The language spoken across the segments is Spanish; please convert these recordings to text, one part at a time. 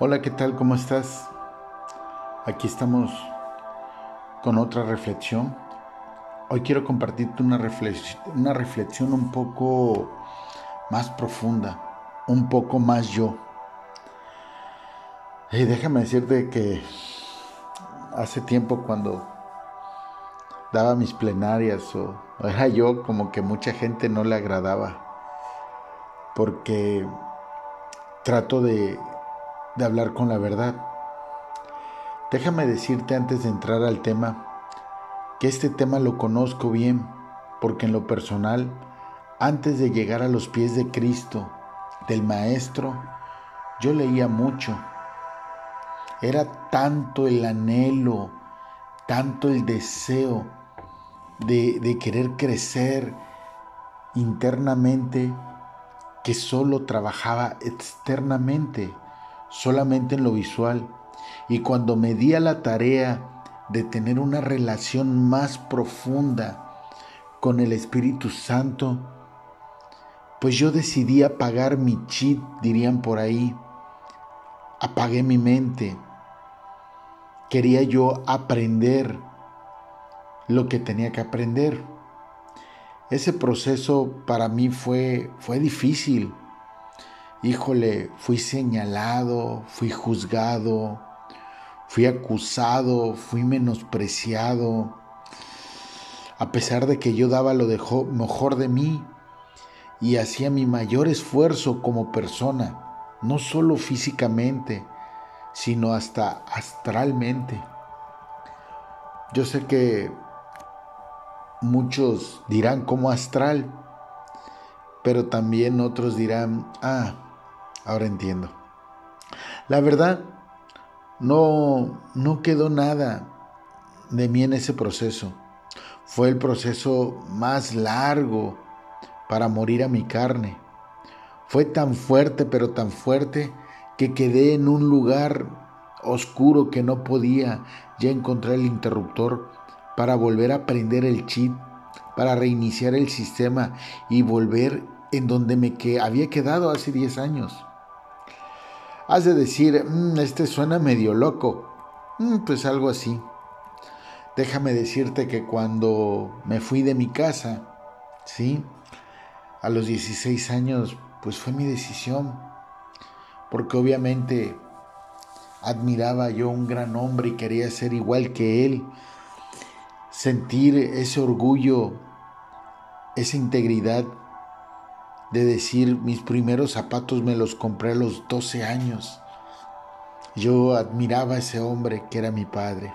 Hola, ¿qué tal? ¿Cómo estás? Aquí estamos con otra reflexión. Hoy quiero compartirte una reflexión, una reflexión un poco más profunda, un poco más yo. Y déjame decirte que hace tiempo cuando daba mis plenarias o era yo como que mucha gente no le agradaba porque trato de, de hablar con la verdad. Déjame decirte antes de entrar al tema que este tema lo conozco bien porque en lo personal, antes de llegar a los pies de Cristo, del Maestro, yo leía mucho. Era tanto el anhelo, tanto el deseo de, querer crecer internamente que solo trabajaba externamente, solamente en lo visual. Y cuando me di a la tarea de tener una relación más profunda con el Espíritu Santo, pues yo decidí apagar mi chip, dirían por ahí. Apagué mi mente. Quería yo aprender lo que tenía que aprender. Ese proceso para mí fue, fue difícil. Híjole, fui señalado, fui juzgado, fui acusado, fui menospreciado. A pesar de que yo daba lo mejor de mí y hacía mi mayor esfuerzo como persona, no solo físicamente, sino hasta astralmente. Yo sé que muchos dirán como astral, pero también otros dirán, ah, ahora entiendo. La verdad, no, no quedó nada de mí en ese proceso. Fue el proceso más largo para morir a mi carne. Fue tan fuerte, pero tan fuerte, que quedé en un lugar oscuro que no podía ya encontrar el interruptor para volver a prender el chip, para reiniciar el sistema y volver en donde me que había quedado hace 10 años. Has de decir, mm, este suena medio loco. Mm, pues algo así. Déjame decirte que cuando me fui de mi casa, ¿sí? A los 16 años, pues fue mi decisión. Porque obviamente admiraba yo un gran hombre y quería ser igual que él sentir ese orgullo, esa integridad de decir mis primeros zapatos me los compré a los 12 años. Yo admiraba a ese hombre que era mi padre.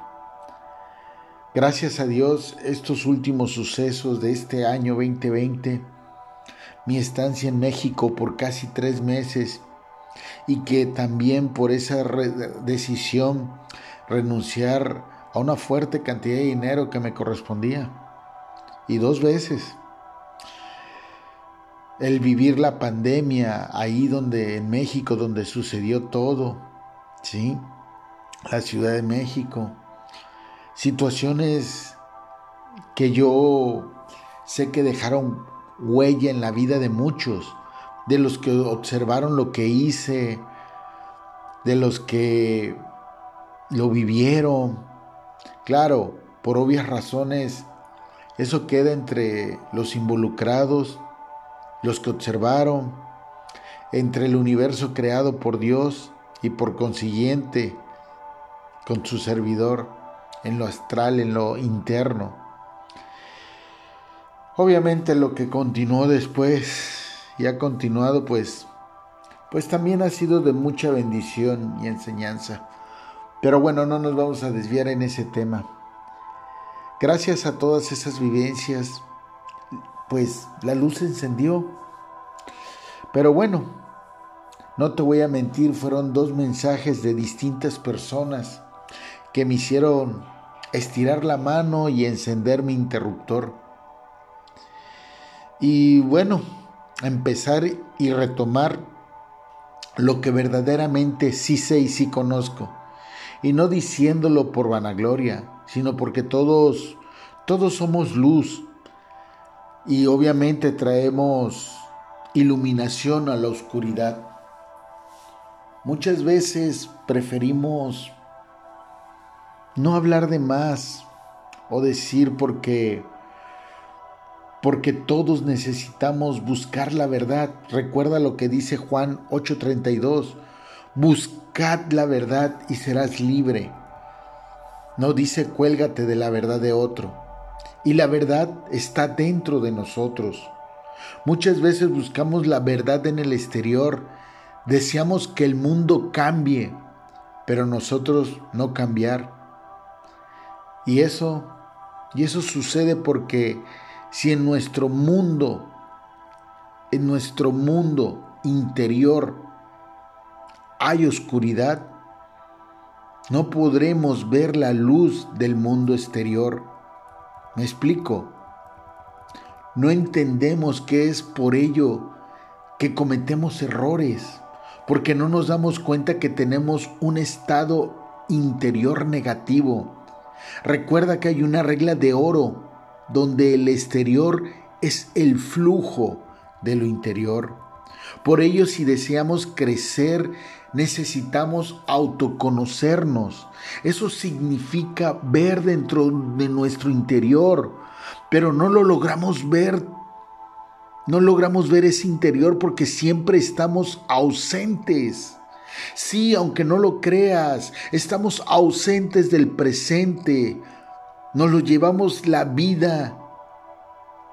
Gracias a Dios, estos últimos sucesos de este año 2020, mi estancia en México por casi tres meses y que también por esa decisión renunciar a una fuerte cantidad de dinero que me correspondía. Y dos veces. El vivir la pandemia ahí donde en México donde sucedió todo, ¿sí? La Ciudad de México. Situaciones que yo sé que dejaron huella en la vida de muchos, de los que observaron lo que hice, de los que lo vivieron, Claro, por obvias razones, eso queda entre los involucrados, los que observaron, entre el universo creado por Dios y por consiguiente con su servidor en lo astral, en lo interno. Obviamente lo que continuó después y ha continuado pues pues también ha sido de mucha bendición y enseñanza. Pero bueno, no nos vamos a desviar en ese tema. Gracias a todas esas vivencias, pues la luz se encendió. Pero bueno, no te voy a mentir, fueron dos mensajes de distintas personas que me hicieron estirar la mano y encender mi interruptor. Y bueno, empezar y retomar lo que verdaderamente sí sé y sí conozco y no diciéndolo por vanagloria, sino porque todos, todos somos luz y obviamente traemos iluminación a la oscuridad. Muchas veces preferimos no hablar de más o decir porque porque todos necesitamos buscar la verdad. Recuerda lo que dice Juan 8:32. Buscad la verdad y serás libre. No dice cuélgate de la verdad de otro. Y la verdad está dentro de nosotros. Muchas veces buscamos la verdad en el exterior. Deseamos que el mundo cambie, pero nosotros no cambiar. Y eso, y eso sucede porque si en nuestro mundo, en nuestro mundo interior hay oscuridad, no podremos ver la luz del mundo exterior. ¿Me explico? No entendemos que es por ello que cometemos errores, porque no nos damos cuenta que tenemos un estado interior negativo. Recuerda que hay una regla de oro donde el exterior es el flujo de lo interior. Por ello, si deseamos crecer, necesitamos autoconocernos. Eso significa ver dentro de nuestro interior, pero no lo logramos ver. No logramos ver ese interior porque siempre estamos ausentes. Sí, aunque no lo creas, estamos ausentes del presente nos lo llevamos la vida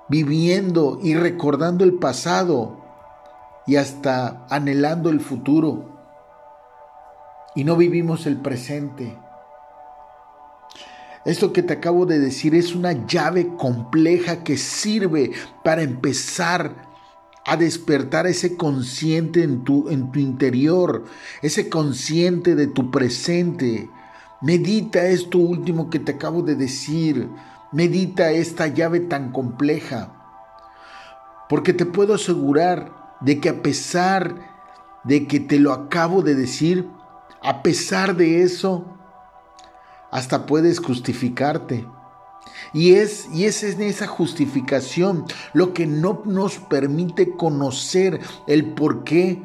viviendo y recordando el pasado y hasta anhelando el futuro. Y no vivimos el presente. Esto que te acabo de decir es una llave compleja que sirve para empezar a despertar ese consciente en tu, en tu interior, ese consciente de tu presente, Medita esto último que te acabo de decir. Medita esta llave tan compleja. Porque te puedo asegurar de que a pesar de que te lo acabo de decir, a pesar de eso, hasta puedes justificarte. Y es, y es esa justificación lo que no nos permite conocer el por qué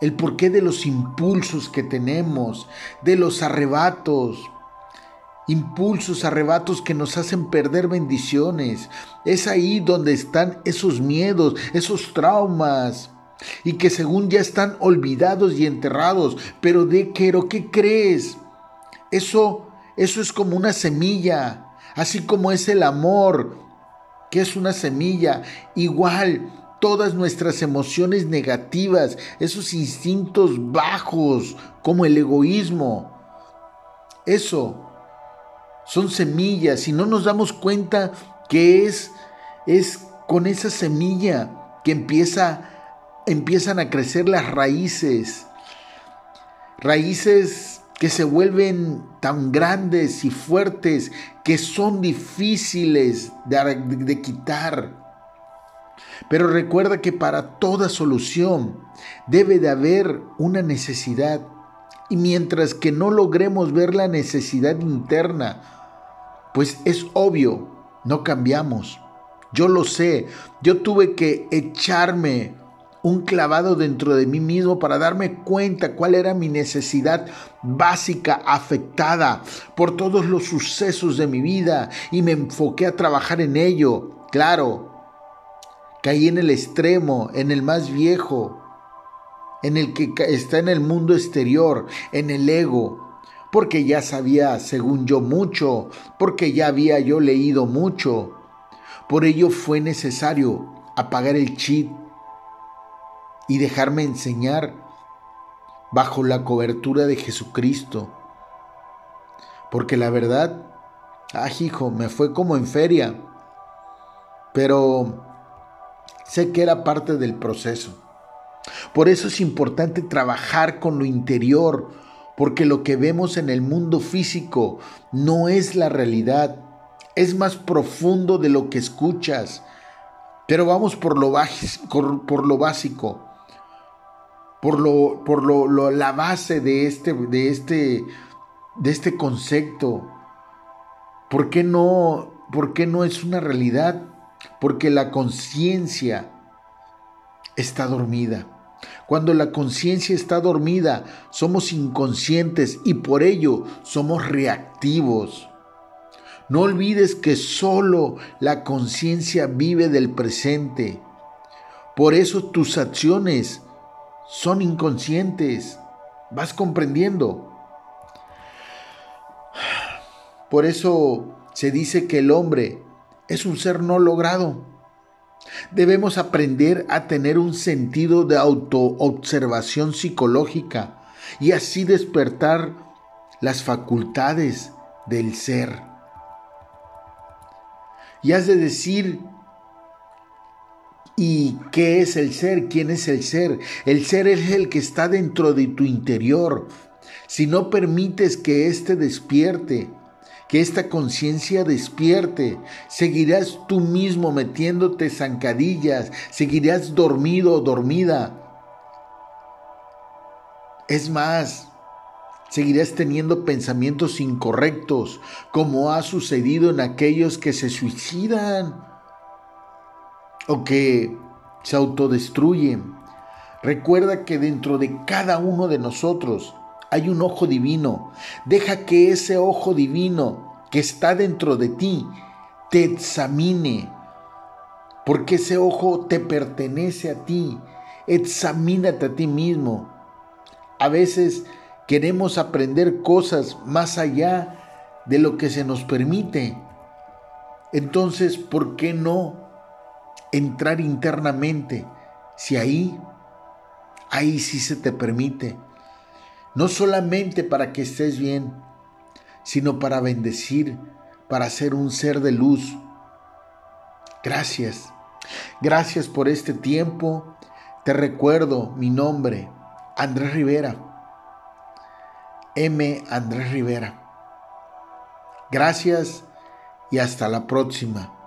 el porqué de los impulsos que tenemos, de los arrebatos, impulsos, arrebatos que nos hacen perder bendiciones. Es ahí donde están esos miedos, esos traumas, y que según ya están olvidados y enterrados. Pero de qué, ¿qué crees? Eso, eso es como una semilla, así como es el amor, que es una semilla. Igual, todas nuestras emociones negativas, esos instintos bajos como el egoísmo. Eso son semillas y no nos damos cuenta que es es con esa semilla que empieza empiezan a crecer las raíces. Raíces que se vuelven tan grandes y fuertes que son difíciles de, quitar. Pero recuerda que para toda solución debe de haber una necesidad. Y mientras que no logremos ver la necesidad interna, pues es obvio, no cambiamos. Yo lo sé, yo tuve que echarme un clavado dentro de mí mismo para darme cuenta cuál era mi necesidad básica afectada por todos los sucesos de mi vida y me enfoqué a trabajar en ello. Claro, Caí en el extremo, en el más viejo, en el que está en el mundo exterior, en el ego, porque ya sabía, según yo, mucho, porque ya había yo leído mucho. Por ello fue necesario apagar el chip y dejarme enseñar bajo la cobertura de Jesucristo. Porque la verdad, ah, hijo, me fue como en feria. Pero Sé que era parte del proceso. Por eso es importante trabajar con lo interior, porque lo que vemos en el mundo físico no es la realidad, es más profundo de lo que escuchas. Pero vamos por lo, por lo básico, por, lo, por lo, la base de este, de, este, de este concepto. ¿Por qué, no, ¿Por qué no es una realidad? porque la conciencia está dormida. Cuando la conciencia está dormida, somos inconscientes y por ello somos reactivos. No olvides que solo la conciencia vive del presente. Por eso tus acciones son inconscientes. ¿Vas comprendiendo? Por eso se dice que el hombre es un ser no logrado. Debemos aprender a tener un sentido de autoobservación psicológica y así despertar las facultades del ser. Y has de decir, ¿y qué es el ser? ¿Quién es el ser? El ser es el que está dentro de tu interior. Si no permites que éste despierte, que esta conciencia despierte. Seguirás tú mismo metiéndote zancadillas, seguirás dormido o dormida. Es más, seguirás teniendo pensamientos incorrectos, como ha sucedido en aquellos que se suicidan o que se autodestruyen. Recuerda que dentro de cada uno de nosotros hay un ojo divino. Deja que ese ojo divino que está dentro de ti te examine, porque ese ojo te pertenece a ti. Examínate a ti mismo. A veces queremos aprender cosas más allá de lo que se nos permite. Entonces, ¿por qué no entrar internamente si ahí, ahí sí se te permite? no solamente para que estés bien, sino para bendecir, para ser un ser de luz. Gracias. Gracias por este tiempo. Te recuerdo mi nombre, Andrés Rivera. M. Andrés Rivera. Gracias y hasta la próxima.